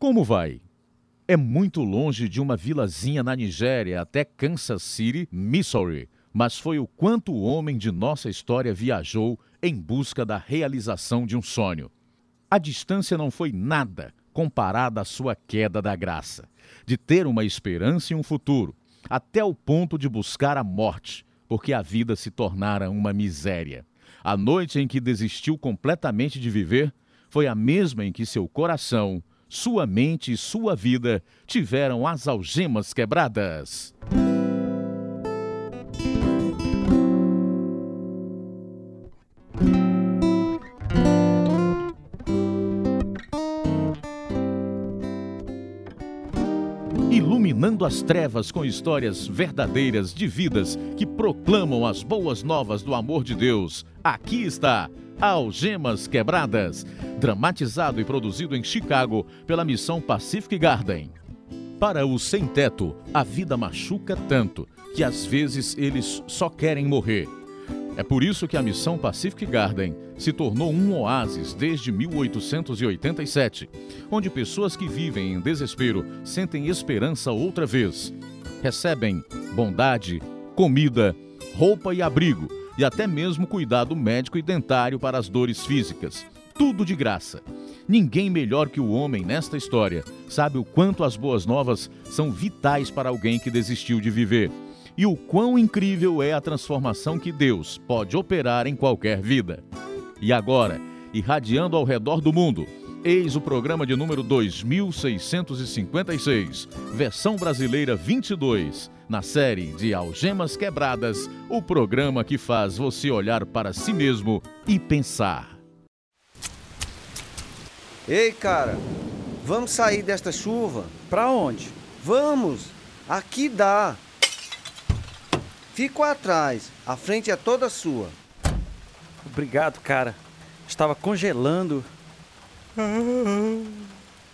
Como vai? É muito longe de uma vilazinha na Nigéria até Kansas City, Missouri, mas foi o quanto o homem de nossa história viajou em busca da realização de um sonho. A distância não foi nada comparada à sua queda da graça, de ter uma esperança e um futuro, até o ponto de buscar a morte, porque a vida se tornara uma miséria. A noite em que desistiu completamente de viver foi a mesma em que seu coração, sua mente e sua vida tiveram as algemas quebradas. As trevas com histórias verdadeiras de vidas que proclamam as boas novas do amor de Deus. Aqui está Algemas Quebradas, dramatizado e produzido em Chicago pela missão Pacific Garden. Para os sem-teto, a vida machuca tanto que às vezes eles só querem morrer. É por isso que a missão Pacific Garden se tornou um oásis desde 1887, onde pessoas que vivem em desespero sentem esperança outra vez. Recebem bondade, comida, roupa e abrigo, e até mesmo cuidado médico e dentário para as dores físicas. Tudo de graça. Ninguém melhor que o homem nesta história sabe o quanto as boas novas são vitais para alguém que desistiu de viver e o quão incrível é a transformação que Deus pode operar em qualquer vida. E agora, irradiando ao redor do mundo, eis o programa de número 2656, versão brasileira 22, na série de Algemas Quebradas, o programa que faz você olhar para si mesmo e pensar. Ei, cara, vamos sair desta chuva? Para onde? Vamos! Aqui dá. Fico atrás, a frente é toda sua. Obrigado, cara. Estava congelando.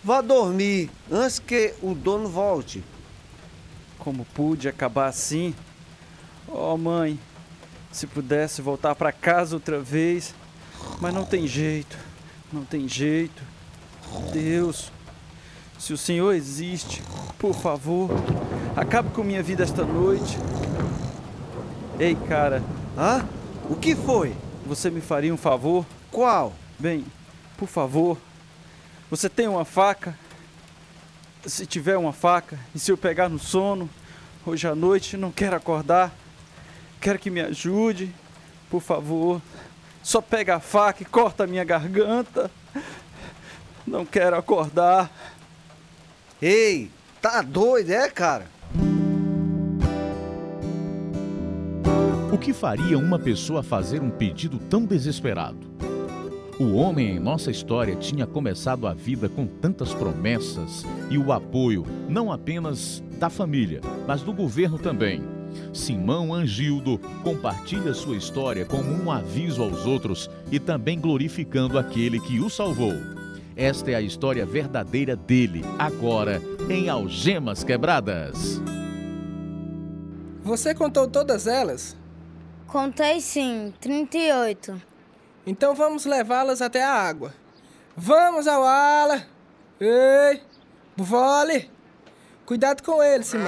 Vá dormir antes que o dono volte. Como pude acabar assim? Oh, mãe, se pudesse voltar para casa outra vez. Mas não tem jeito. Não tem jeito. Deus, se o Senhor existe, por favor, acabe com minha vida esta noite. Ei, cara. Hã? O que foi? Você me faria um favor? Qual? Bem, por favor. Você tem uma faca? Se tiver uma faca, e se eu pegar no sono, hoje à noite, não quero acordar, quero que me ajude, por favor. Só pega a faca e corta a minha garganta. Não quero acordar. Ei, tá doido, é, cara? Que faria uma pessoa fazer um pedido tão desesperado? O homem em nossa história tinha começado a vida com tantas promessas e o apoio não apenas da família, mas do governo também. Simão Angildo compartilha sua história como um aviso aos outros e também glorificando aquele que o salvou. Esta é a história verdadeira dele, agora em Algemas Quebradas. Você contou todas elas? Contei sim, 38. Então vamos levá-las até a água. Vamos, Awala! Ei! Buvole! Cuidado com ele, Simão.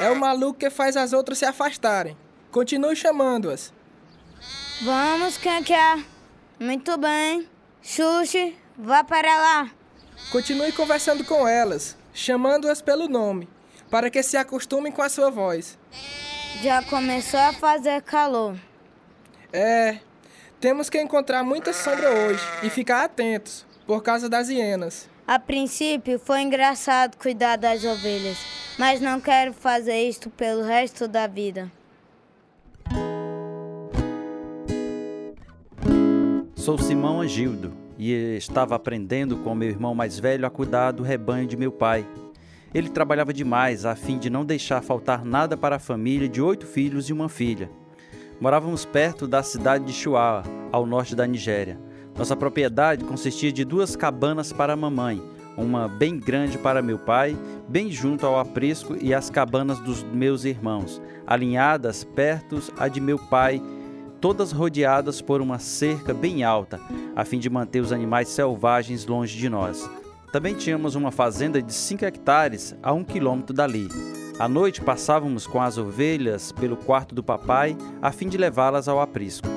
É o maluco que faz as outras se afastarem. Continue chamando-as. Vamos, quer? Muito bem. Xuxi, vá para lá. Continue conversando com elas, chamando-as pelo nome, para que se acostumem com a sua voz. Já começou a fazer calor. É, temos que encontrar muita sombra hoje e ficar atentos, por causa das hienas. A princípio foi engraçado cuidar das ovelhas, mas não quero fazer isto pelo resto da vida. Sou Simão Agildo e estava aprendendo com meu irmão mais velho a cuidar do rebanho de meu pai. Ele trabalhava demais a fim de não deixar faltar nada para a família de oito filhos e uma filha. Morávamos perto da cidade de Chuá, ao norte da Nigéria. Nossa propriedade consistia de duas cabanas para a mamãe, uma bem grande para meu pai, bem junto ao aprisco, e as cabanas dos meus irmãos, alinhadas perto a de meu pai, todas rodeadas por uma cerca bem alta, a fim de manter os animais selvagens longe de nós. Também tínhamos uma fazenda de 5 hectares a um quilômetro dali. À noite passávamos com as ovelhas pelo quarto do papai a fim de levá-las ao aprisco.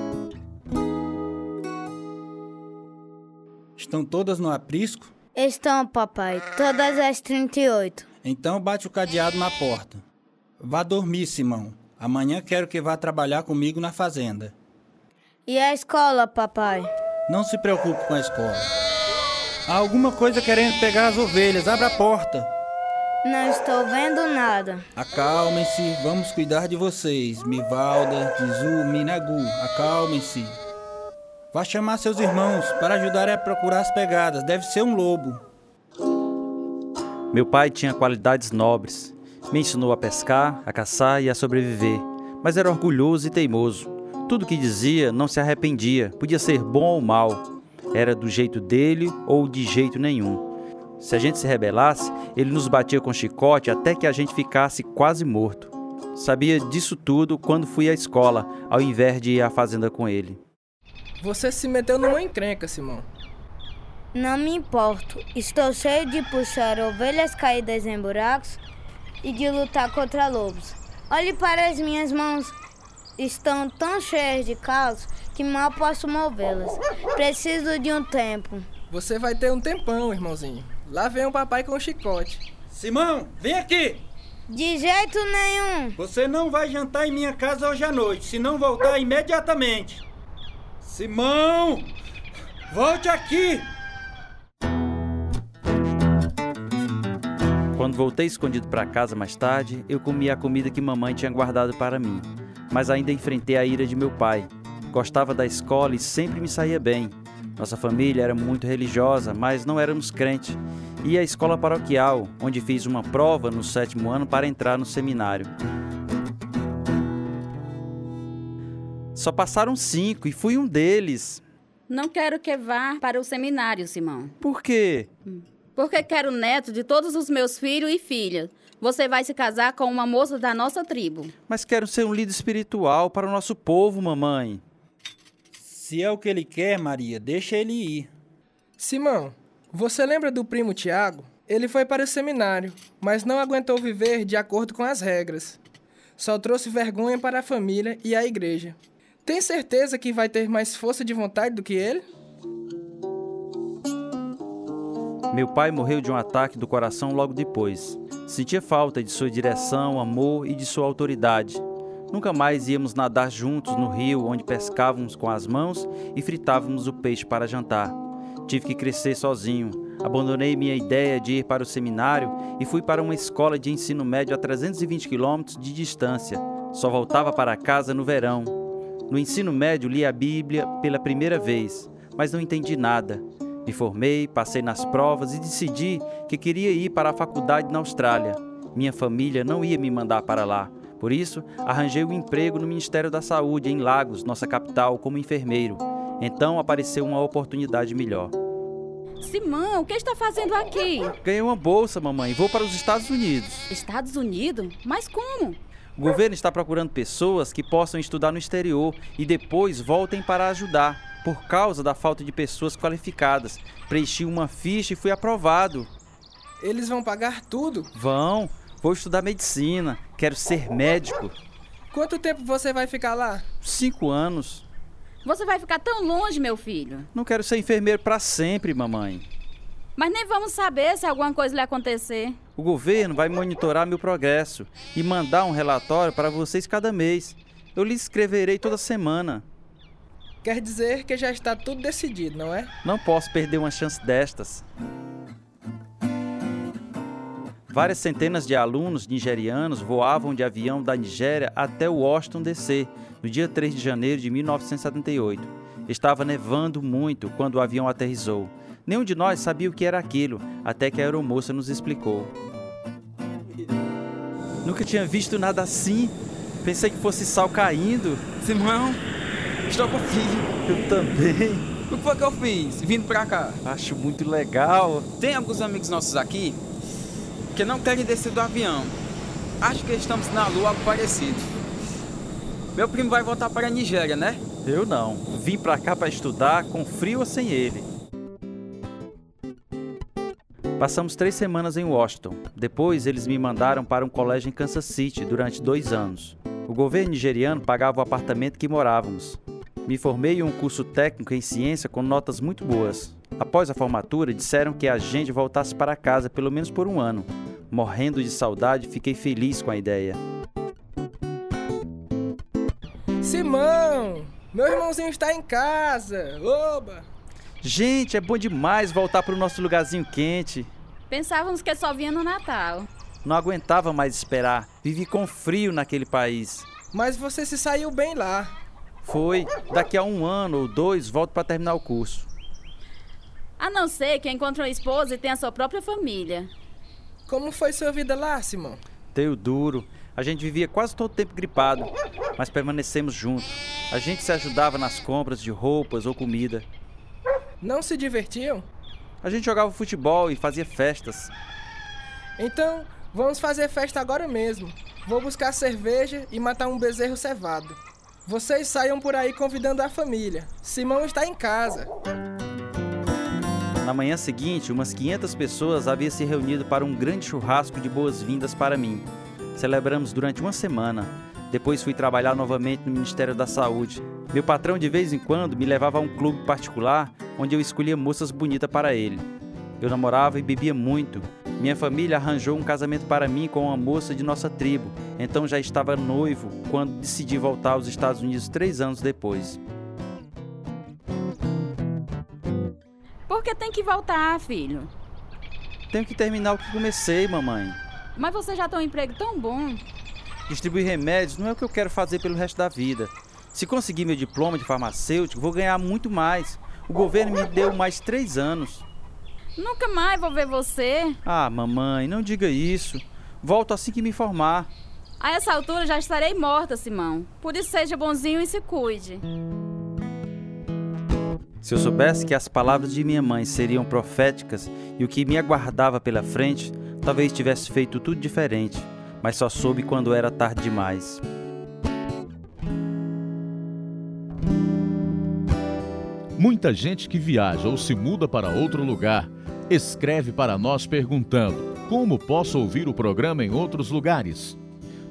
Estão todas no aprisco? Estão, papai, todas as 38. Então bate o cadeado na porta. Vá dormir, Simão. Amanhã quero que vá trabalhar comigo na fazenda. E a escola, papai? Não se preocupe com a escola. Há alguma coisa querendo pegar as ovelhas. Abra a porta. Não estou vendo nada. Acalmem-se, vamos cuidar de vocês. Mivalda, Tizu, Minagu, acalmem-se. Vá chamar seus irmãos para ajudarem a procurar as pegadas. Deve ser um lobo. Meu pai tinha qualidades nobres. Me ensinou a pescar, a caçar e a sobreviver, mas era orgulhoso e teimoso. Tudo que dizia não se arrependia, podia ser bom ou mal. Era do jeito dele ou de jeito nenhum. Se a gente se rebelasse, ele nos batia com chicote até que a gente ficasse quase morto. Sabia disso tudo quando fui à escola, ao invés de ir à fazenda com ele. Você se meteu numa encrenca, Simão. Não me importo. Estou cheio de puxar ovelhas caídas em buracos e de lutar contra lobos. Olhe para as minhas mãos. Estão tão cheias de calos que mal posso movê-las. Preciso de um tempo. Você vai ter um tempão, irmãozinho. Lá vem o papai com o chicote. Simão, vem aqui! De jeito nenhum. Você não vai jantar em minha casa hoje à noite, se não voltar imediatamente. Simão! Volte aqui! Quando voltei escondido para casa mais tarde, eu comi a comida que mamãe tinha guardado para mim, mas ainda enfrentei a ira de meu pai. Gostava da escola e sempre me saía bem. Nossa família era muito religiosa, mas não éramos crentes. Ia à escola paroquial, onde fiz uma prova no sétimo ano para entrar no seminário. Só passaram cinco e fui um deles. Não quero que vá para o seminário, Simão. Por quê? Porque quero neto de todos os meus filhos e filhas. Você vai se casar com uma moça da nossa tribo. Mas quero ser um líder espiritual para o nosso povo, mamãe. Se é o que ele quer, Maria, deixa ele ir. Simão, você lembra do primo Tiago? Ele foi para o seminário, mas não aguentou viver de acordo com as regras. Só trouxe vergonha para a família e a igreja. Tem certeza que vai ter mais força de vontade do que ele? Meu pai morreu de um ataque do coração logo depois. Sentia falta de sua direção, amor e de sua autoridade. Nunca mais íamos nadar juntos no rio onde pescávamos com as mãos e fritávamos o peixe para jantar. Tive que crescer sozinho. Abandonei minha ideia de ir para o seminário e fui para uma escola de ensino médio a 320 quilômetros de distância. Só voltava para casa no verão. No ensino médio li a Bíblia pela primeira vez, mas não entendi nada. Me formei, passei nas provas e decidi que queria ir para a faculdade na Austrália. Minha família não ia me mandar para lá. Por isso, arranjei um emprego no Ministério da Saúde em Lagos, nossa capital, como enfermeiro. Então apareceu uma oportunidade melhor. Simão, o que está fazendo aqui? Ganhei uma bolsa, mamãe, vou para os Estados Unidos. Estados Unidos? Mas como? O governo está procurando pessoas que possam estudar no exterior e depois voltem para ajudar, por causa da falta de pessoas qualificadas. Preenchi uma ficha e fui aprovado. Eles vão pagar tudo? Vão. Vou estudar medicina. Quero ser médico. Quanto tempo você vai ficar lá? Cinco anos. Você vai ficar tão longe, meu filho. Não quero ser enfermeiro para sempre, mamãe. Mas nem vamos saber se alguma coisa lhe acontecer. O governo vai monitorar meu progresso e mandar um relatório para vocês cada mês. Eu lhe escreverei toda semana. Quer dizer que já está tudo decidido, não é? Não posso perder uma chance destas. Várias centenas de alunos nigerianos voavam de avião da Nigéria até Washington DC no dia 3 de janeiro de 1978. Estava nevando muito quando o avião aterrissou. Nenhum de nós sabia o que era aquilo, até que a aeromoça nos explicou. Nunca tinha visto nada assim. Pensei que fosse sal caindo. Simão, estou com frio. Eu também. O que foi que eu fiz vindo pra cá? Acho muito legal. Tem alguns amigos nossos aqui que não querem descer do avião. Acho que estamos na lua, algo parecido. Meu primo vai voltar para a Nigéria, né? Eu não. Vim pra cá para estudar, com frio ou sem ele. Passamos três semanas em Washington. Depois, eles me mandaram para um colégio em Kansas City durante dois anos. O governo nigeriano pagava o apartamento que morávamos. Me formei em um curso técnico em ciência com notas muito boas. Após a formatura, disseram que a gente voltasse para casa pelo menos por um ano. Morrendo de saudade, fiquei feliz com a ideia. Simão! Meu irmãozinho está em casa! Oba! Gente, é bom demais voltar para o nosso lugarzinho quente. Pensávamos que só vinha no Natal. Não aguentava mais esperar. Vivi com frio naquele país. Mas você se saiu bem lá. Foi. Daqui a um ano ou dois volto para terminar o curso. A não ser que encontre uma esposa e tenha sua própria família. Como foi sua vida lá, Simão? Teio duro. A gente vivia quase todo o tempo gripado, mas permanecemos juntos. A gente se ajudava nas compras de roupas ou comida. Não se divertiam? A gente jogava futebol e fazia festas. Então, vamos fazer festa agora mesmo. Vou buscar cerveja e matar um bezerro cevado. Vocês saiam por aí convidando a família. Simão está em casa. Na manhã seguinte, umas 500 pessoas haviam se reunido para um grande churrasco de boas-vindas para mim. Celebramos durante uma semana. Depois fui trabalhar novamente no Ministério da Saúde. Meu patrão de vez em quando me levava a um clube particular onde eu escolhia moças bonitas para ele. Eu namorava e bebia muito. Minha família arranjou um casamento para mim com uma moça de nossa tribo, então já estava noivo quando decidi voltar aos Estados Unidos três anos depois. Por que tem que voltar, filho? Tenho que terminar o que comecei, mamãe. Mas você já tem um emprego tão bom. Distribuir remédios não é o que eu quero fazer pelo resto da vida. Se conseguir meu diploma de farmacêutico, vou ganhar muito mais. O governo me deu mais três anos. Nunca mais vou ver você. Ah, mamãe, não diga isso. Volto assim que me formar. A essa altura já estarei morta, Simão. Por isso seja bonzinho e se cuide. Se eu soubesse que as palavras de minha mãe seriam proféticas e o que me aguardava pela frente, talvez tivesse feito tudo diferente, mas só soube quando era tarde demais. Muita gente que viaja ou se muda para outro lugar escreve para nós perguntando: como posso ouvir o programa em outros lugares?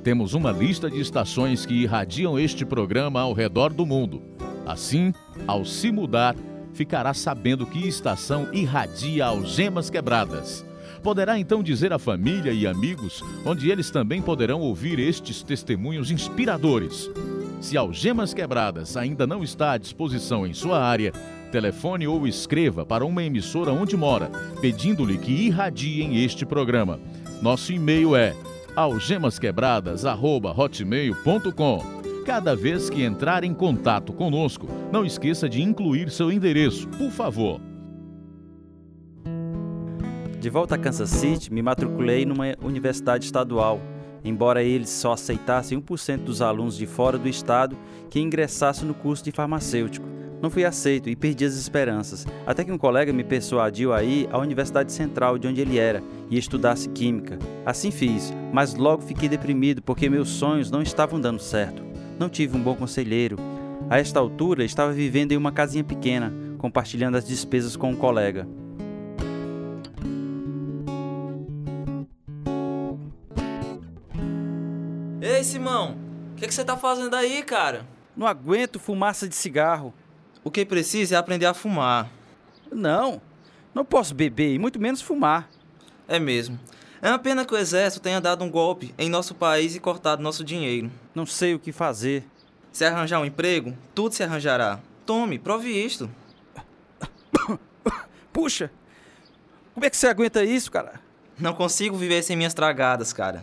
Temos uma lista de estações que irradiam este programa ao redor do mundo. Assim, ao se mudar, ficará sabendo que estação irradia algemas quebradas. Poderá então dizer à família e amigos, onde eles também poderão ouvir estes testemunhos inspiradores. Se Algemas Quebradas ainda não está à disposição em sua área, telefone ou escreva para uma emissora onde mora, pedindo-lhe que irradiem este programa. Nosso e-mail é algemasquebradas@hotmail.com. Cada vez que entrar em contato conosco, não esqueça de incluir seu endereço, por favor. De volta a Kansas City, me matriculei numa universidade estadual, embora eles só aceitassem 1% dos alunos de fora do estado que ingressassem no curso de farmacêutico. Não fui aceito e perdi as esperanças, até que um colega me persuadiu a ir à Universidade Central de onde ele era e estudasse Química. Assim fiz, mas logo fiquei deprimido porque meus sonhos não estavam dando certo. Não tive um bom conselheiro. A esta altura, estava vivendo em uma casinha pequena, compartilhando as despesas com um colega. Ei, Simão, o que, que você tá fazendo aí, cara? Não aguento fumaça de cigarro. O que precisa é aprender a fumar. Não, não posso beber e muito menos fumar. É mesmo. É uma pena que o exército tenha dado um golpe em nosso país e cortado nosso dinheiro. Não sei o que fazer. Se arranjar um emprego, tudo se arranjará. Tome, prove isto. Puxa, como é que você aguenta isso, cara? Não consigo viver sem minhas tragadas, cara.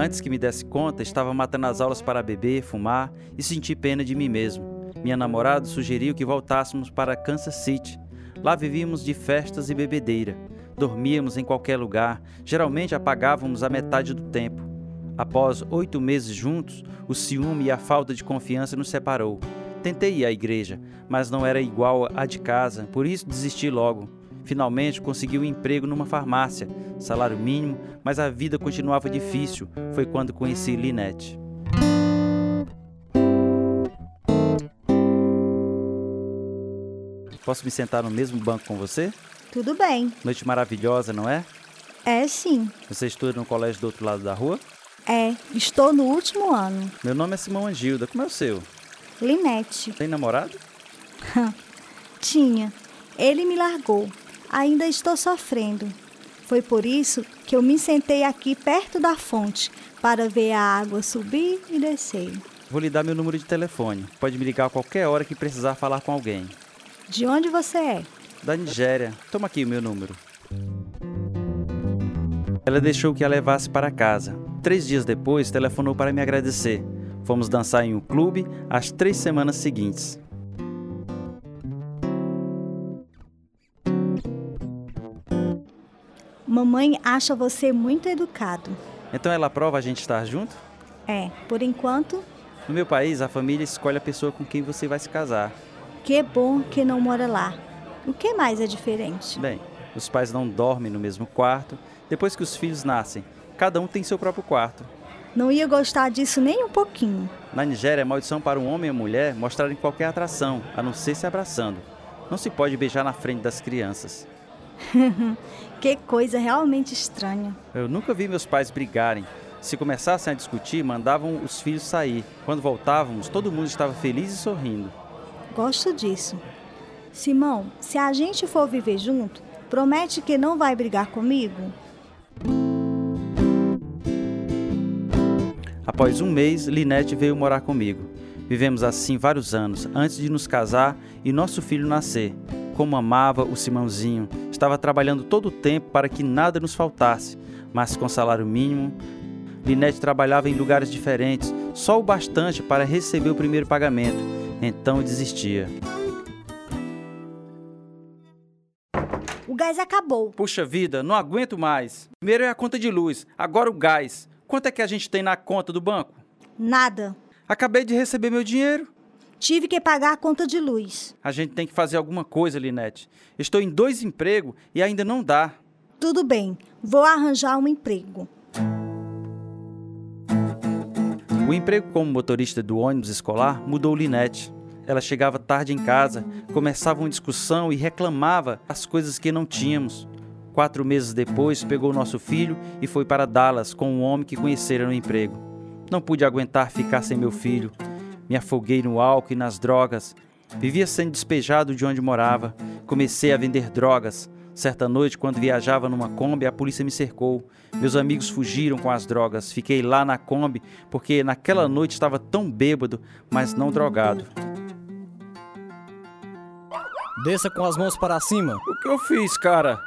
Antes que me desse conta, estava matando as aulas para beber, fumar e senti pena de mim mesmo. Minha namorada sugeriu que voltássemos para Kansas City. Lá vivíamos de festas e bebedeira. Dormíamos em qualquer lugar, geralmente apagávamos a metade do tempo. Após oito meses juntos, o ciúme e a falta de confiança nos separou. Tentei ir à igreja, mas não era igual à de casa, por isso desisti logo. Finalmente consegui um emprego numa farmácia, salário mínimo, mas a vida continuava difícil. Foi quando conheci Linette. Posso me sentar no mesmo banco com você? Tudo bem. Noite maravilhosa, não é? É sim. Você estuda no colégio do outro lado da rua? É, estou no último ano. Meu nome é Simão Angilda. Como é o seu? Linete. Tem namorado? Tinha. Ele me largou. Ainda estou sofrendo. Foi por isso que eu me sentei aqui perto da fonte para ver a água subir e descer. Vou lhe dar meu número de telefone. Pode me ligar a qualquer hora que precisar falar com alguém. De onde você é? Da Nigéria. Toma aqui o meu número. Ela deixou que a levasse para casa. Três dias depois, telefonou para me agradecer. Fomos dançar em um clube as três semanas seguintes. Mamãe acha você muito educado. Então ela aprova a gente estar junto? É, por enquanto. No meu país, a família escolhe a pessoa com quem você vai se casar. Que bom que não mora lá. O que mais é diferente? Bem, os pais não dormem no mesmo quarto. Depois que os filhos nascem, cada um tem seu próprio quarto. Não ia gostar disso nem um pouquinho. Na Nigéria, é maldição para um homem e mulher mostrarem qualquer atração, a não ser se abraçando. Não se pode beijar na frente das crianças. que coisa realmente estranha. Eu nunca vi meus pais brigarem. Se começassem a discutir, mandavam os filhos sair. Quando voltávamos, todo mundo estava feliz e sorrindo. Gosto disso. Simão, se a gente for viver junto, promete que não vai brigar comigo? Após um mês, Linete veio morar comigo. Vivemos assim vários anos, antes de nos casar e nosso filho nascer. Como amava o Simãozinho, estava trabalhando todo o tempo para que nada nos faltasse, mas com salário mínimo. Linete trabalhava em lugares diferentes, só o bastante para receber o primeiro pagamento, então desistia. O gás acabou. Puxa vida, não aguento mais. Primeiro é a conta de luz, agora o gás. Quanto é que a gente tem na conta do banco? Nada. Acabei de receber meu dinheiro. Tive que pagar a conta de luz. A gente tem que fazer alguma coisa, Linete. Estou em dois empregos e ainda não dá. Tudo bem, vou arranjar um emprego. O emprego como motorista do ônibus escolar mudou Linete. Ela chegava tarde em casa, começava uma discussão e reclamava as coisas que não tínhamos. Quatro meses depois, pegou nosso filho e foi para Dallas com um homem que conhecera no emprego. Não pude aguentar ficar sem meu filho. Me afoguei no álcool e nas drogas. Vivia sendo despejado de onde morava. Comecei a vender drogas. Certa noite, quando viajava numa Kombi, a polícia me cercou. Meus amigos fugiram com as drogas. Fiquei lá na Kombi porque naquela noite estava tão bêbado, mas não drogado. Desça com as mãos para cima. O que eu fiz, cara?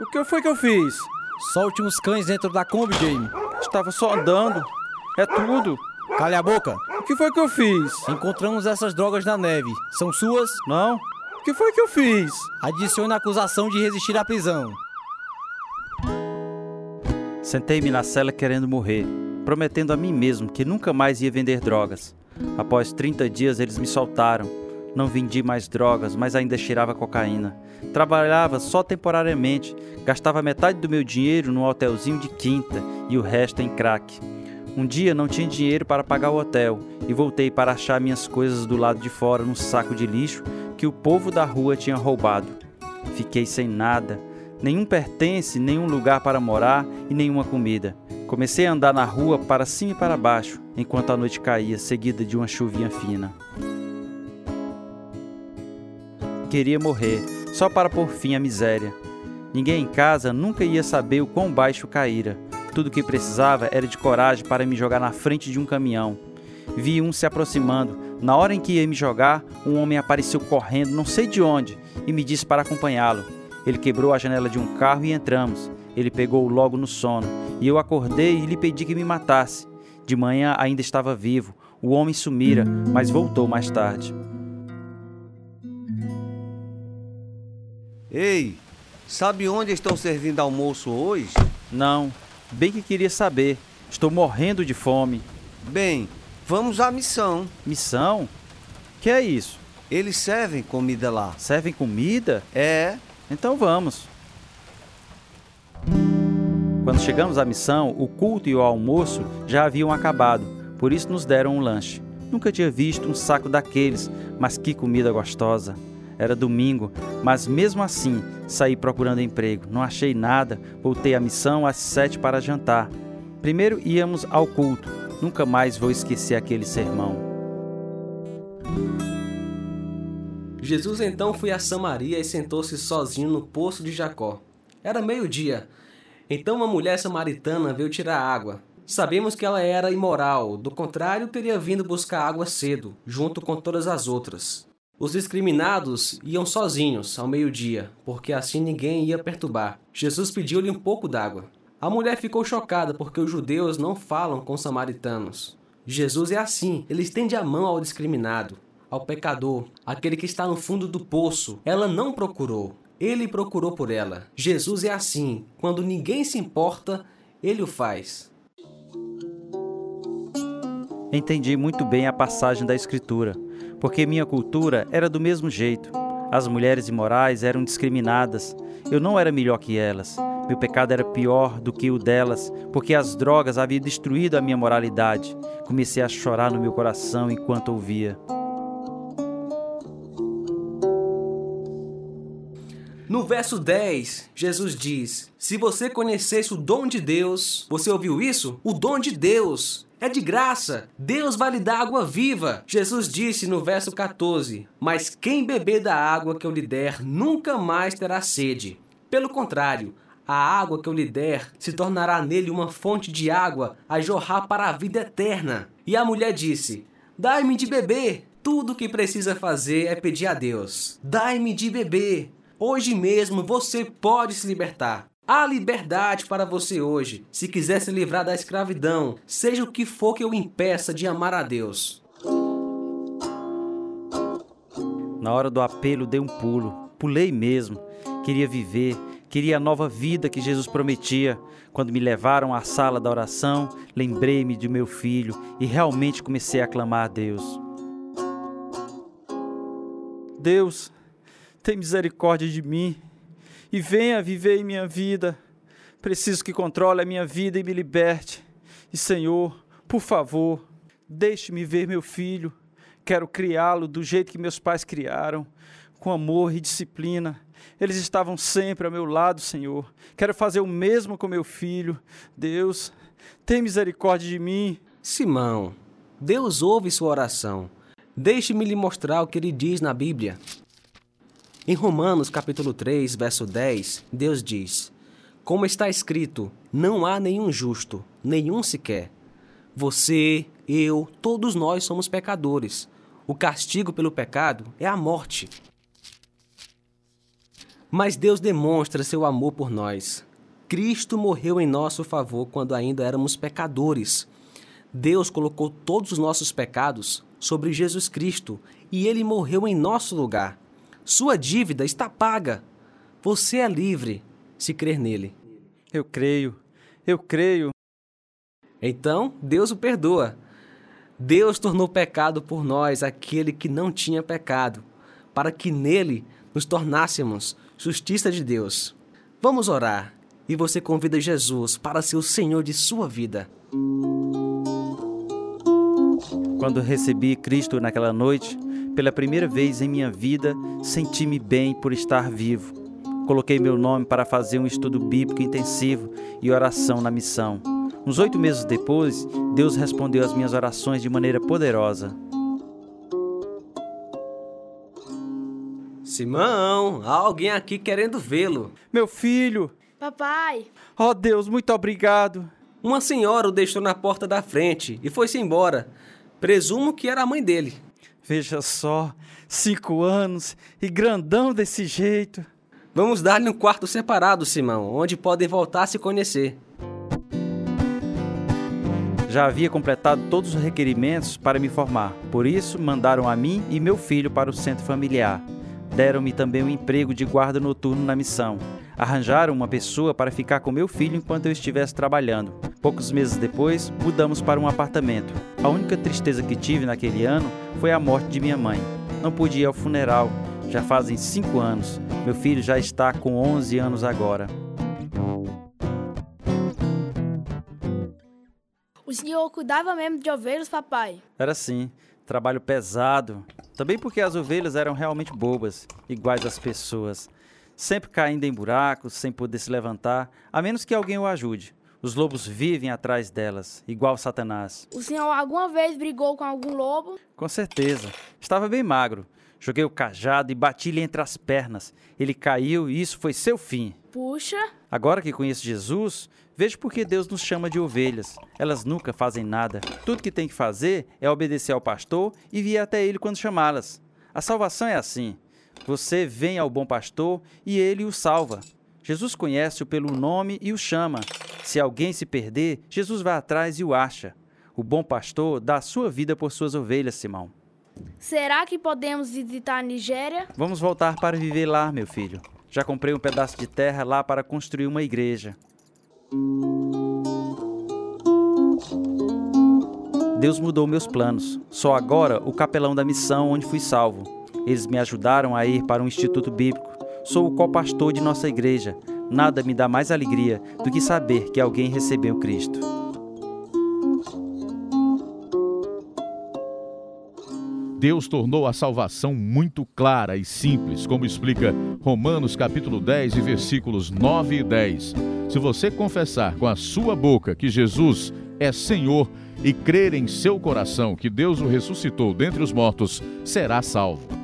O que foi que eu fiz? Solte uns cães dentro da Kombi, Jamie. Estava só andando. É tudo. Cale a boca. O que foi que eu fiz? Encontramos essas drogas na neve. São suas? Não. O que foi que eu fiz? Adicione a acusação de resistir à prisão. Sentei-me na cela querendo morrer, prometendo a mim mesmo que nunca mais ia vender drogas. Após 30 dias eles me soltaram. Não vendi mais drogas, mas ainda cheirava cocaína. Trabalhava só temporariamente, gastava metade do meu dinheiro num hotelzinho de quinta e o resto em crack. Um dia não tinha dinheiro para pagar o hotel e voltei para achar minhas coisas do lado de fora num saco de lixo que o povo da rua tinha roubado. Fiquei sem nada, nenhum pertence, nenhum lugar para morar e nenhuma comida. Comecei a andar na rua para cima e para baixo, enquanto a noite caía, seguida de uma chuvinha fina. Queria morrer, só para pôr fim à miséria. Ninguém em casa nunca ia saber o quão baixo caíra. Tudo o que precisava era de coragem para me jogar na frente de um caminhão. Vi um se aproximando. Na hora em que ia me jogar, um homem apareceu correndo, não sei de onde, e me disse para acompanhá-lo. Ele quebrou a janela de um carro e entramos. Ele pegou logo no sono, e eu acordei e lhe pedi que me matasse. De manhã ainda estava vivo. O homem sumira, mas voltou mais tarde. Ei, sabe onde estão servindo almoço hoje? Não, bem que queria saber. Estou morrendo de fome. Bem, vamos à missão. Missão? Que é isso? Eles servem comida lá. Servem comida? É. Então vamos. Quando chegamos à missão, o culto e o almoço já haviam acabado, por isso nos deram um lanche. Nunca tinha visto um saco daqueles, mas que comida gostosa! Era domingo, mas mesmo assim saí procurando emprego. Não achei nada, voltei à missão às sete para jantar. Primeiro íamos ao culto. Nunca mais vou esquecer aquele sermão. Jesus então foi a Samaria e sentou-se sozinho no poço de Jacó. Era meio-dia. Então uma mulher samaritana veio tirar água. Sabemos que ela era imoral, do contrário, teria vindo buscar água cedo, junto com todas as outras. Os discriminados iam sozinhos ao meio-dia, porque assim ninguém ia perturbar. Jesus pediu-lhe um pouco d'água. A mulher ficou chocada porque os judeus não falam com os samaritanos. Jesus é assim, ele estende a mão ao discriminado, ao pecador, aquele que está no fundo do poço. Ela não procurou, ele procurou por ela. Jesus é assim, quando ninguém se importa, ele o faz. Entendi muito bem a passagem da Escritura, porque minha cultura era do mesmo jeito. As mulheres imorais eram discriminadas. Eu não era melhor que elas. Meu pecado era pior do que o delas, porque as drogas haviam destruído a minha moralidade. Comecei a chorar no meu coração enquanto ouvia. No verso 10, Jesus diz: Se você conhecesse o dom de Deus, você ouviu isso? O dom de Deus é de graça. Deus vai lhe dar água viva. Jesus disse no verso 14: Mas quem beber da água que eu lhe der nunca mais terá sede. Pelo contrário, a água que eu lhe der se tornará nele uma fonte de água a jorrar para a vida eterna. E a mulher disse: Dai-me de beber. Tudo o que precisa fazer é pedir a Deus: Dai-me de beber. Hoje mesmo você pode se libertar. Há liberdade para você hoje, se quiser se livrar da escravidão, seja o que for que o impeça de amar a Deus. Na hora do apelo, dei um pulo. Pulei mesmo. Queria viver, queria a nova vida que Jesus prometia. Quando me levaram à sala da oração, lembrei-me de meu filho e realmente comecei a clamar a Deus. Deus, tem misericórdia de mim e venha viver em minha vida. Preciso que controle a minha vida e me liberte. E Senhor, por favor, deixe-me ver meu filho. Quero criá-lo do jeito que meus pais criaram, com amor e disciplina. Eles estavam sempre ao meu lado, Senhor. Quero fazer o mesmo com meu filho. Deus, tem misericórdia de mim. Simão, Deus ouve sua oração. Deixe-me lhe mostrar o que ele diz na Bíblia. Em Romanos capítulo 3, verso 10, Deus diz: Como está escrito, não há nenhum justo, nenhum sequer. Você, eu, todos nós somos pecadores. O castigo pelo pecado é a morte. Mas Deus demonstra seu amor por nós. Cristo morreu em nosso favor quando ainda éramos pecadores. Deus colocou todos os nossos pecados sobre Jesus Cristo e ele morreu em nosso lugar. Sua dívida está paga. Você é livre se crer nele. Eu creio, eu creio. Então, Deus o perdoa. Deus tornou pecado por nós aquele que não tinha pecado, para que nele nos tornássemos justiça de Deus. Vamos orar e você convida Jesus para ser o Senhor de sua vida. Quando recebi Cristo naquela noite, pela primeira vez em minha vida, senti-me bem por estar vivo. Coloquei meu nome para fazer um estudo bíblico intensivo e oração na missão. Uns oito meses depois, Deus respondeu às minhas orações de maneira poderosa. Simão, há alguém aqui querendo vê-lo. Meu filho! Papai! Oh Deus, muito obrigado! Uma senhora o deixou na porta da frente e foi-se embora. Presumo que era a mãe dele. Veja só, cinco anos e grandão desse jeito. Vamos dar-lhe um quarto separado, Simão, onde podem voltar a se conhecer. Já havia completado todos os requerimentos para me formar, por isso mandaram a mim e meu filho para o centro familiar. Deram-me também um emprego de guarda noturno na missão. Arranjaram uma pessoa para ficar com meu filho enquanto eu estivesse trabalhando. Poucos meses depois, mudamos para um apartamento. A única tristeza que tive naquele ano foi a morte de minha mãe. Não pude ir ao funeral. Já fazem cinco anos. Meu filho já está com 11 anos agora. O senhor cuidava mesmo de ovelhas, papai? Era assim, trabalho pesado. Também porque as ovelhas eram realmente bobas, iguais às pessoas, sempre caindo em buracos, sem poder se levantar, a menos que alguém o ajude. Os lobos vivem atrás delas, igual Satanás. O senhor alguma vez brigou com algum lobo? Com certeza. Estava bem magro. Joguei o cajado e bati-lhe entre as pernas. Ele caiu e isso foi seu fim. Puxa. Agora que conheço Jesus, vejo por que Deus nos chama de ovelhas. Elas nunca fazem nada. Tudo que tem que fazer é obedecer ao pastor e vir até ele quando chamá-las. A salvação é assim. Você vem ao bom pastor e ele o salva. Jesus conhece-o pelo nome e o chama. Se alguém se perder, Jesus vai atrás e o acha. O bom pastor dá a sua vida por suas ovelhas, Simão. Será que podemos visitar a Nigéria? Vamos voltar para viver lá, meu filho. Já comprei um pedaço de terra lá para construir uma igreja. Deus mudou meus planos. Sou agora o capelão da missão onde fui salvo. Eles me ajudaram a ir para um instituto bíblico. Sou o copastor de nossa igreja. Nada me dá mais alegria do que saber que alguém recebeu Cristo. Deus tornou a salvação muito clara e simples, como explica Romanos capítulo 10 e versículos 9 e 10. Se você confessar com a sua boca que Jesus é Senhor e crer em seu coração que Deus o ressuscitou dentre os mortos, será salvo.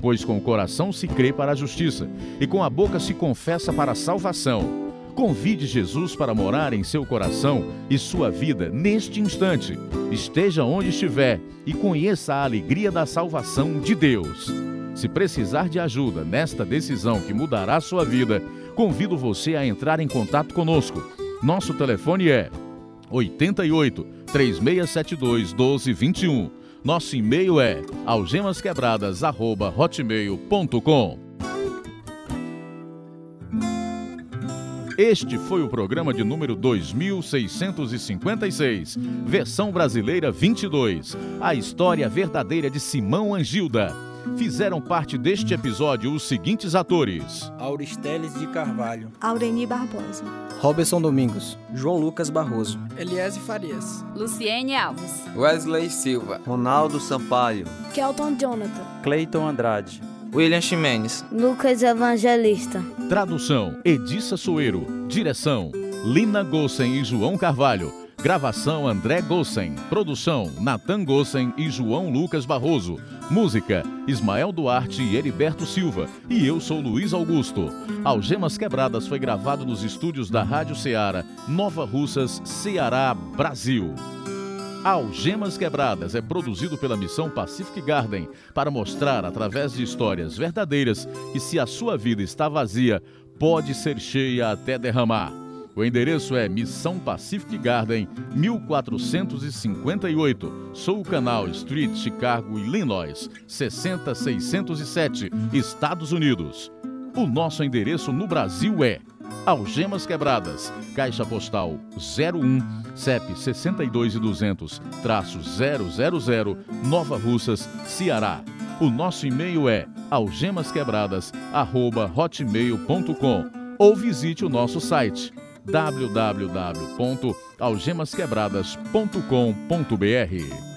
Pois com o coração se crê para a justiça e com a boca se confessa para a salvação. Convide Jesus para morar em seu coração e sua vida neste instante. Esteja onde estiver e conheça a alegria da salvação de Deus. Se precisar de ajuda nesta decisão que mudará sua vida, convido você a entrar em contato conosco. Nosso telefone é 88 3672 1221. Nosso e-mail é algemasquebradas@hotmail.com. Este foi o programa de número 2656, versão brasileira 22, a história verdadeira de Simão Angilda. Fizeram parte deste episódio os seguintes atores: Auristeles de Carvalho, Aureni Barbosa, Roberson Domingos, João Lucas Barroso, Eliese Farias, Luciene Alves, Wesley Silva, Ronaldo Sampaio, Kelton Jonathan, Cleiton Andrade, William Ximenes, Lucas Evangelista. Tradução: Edissa Soeiro. Direção: Lina Gossen e João Carvalho. Gravação: André Gossen. Produção: Natan Gossen e João Lucas Barroso. Música: Ismael Duarte e Heriberto Silva. E eu sou Luiz Augusto. Algemas Quebradas foi gravado nos estúdios da Rádio Ceará, Nova Russas, Ceará, Brasil. Algemas Quebradas é produzido pela missão Pacific Garden para mostrar, através de histórias verdadeiras, que se a sua vida está vazia, pode ser cheia até derramar. O endereço é Missão Pacific Garden, 1458, Soul Canal Street, Chicago, Illinois, 60607, Estados Unidos. O nosso endereço no Brasil é Algemas Quebradas, Caixa Postal 01, CEP 62200, traço 000, Nova Russas, Ceará. O nosso e-mail é algemasquebradas@hotmail.com ou visite o nosso site www.algemasquebradas.com.br.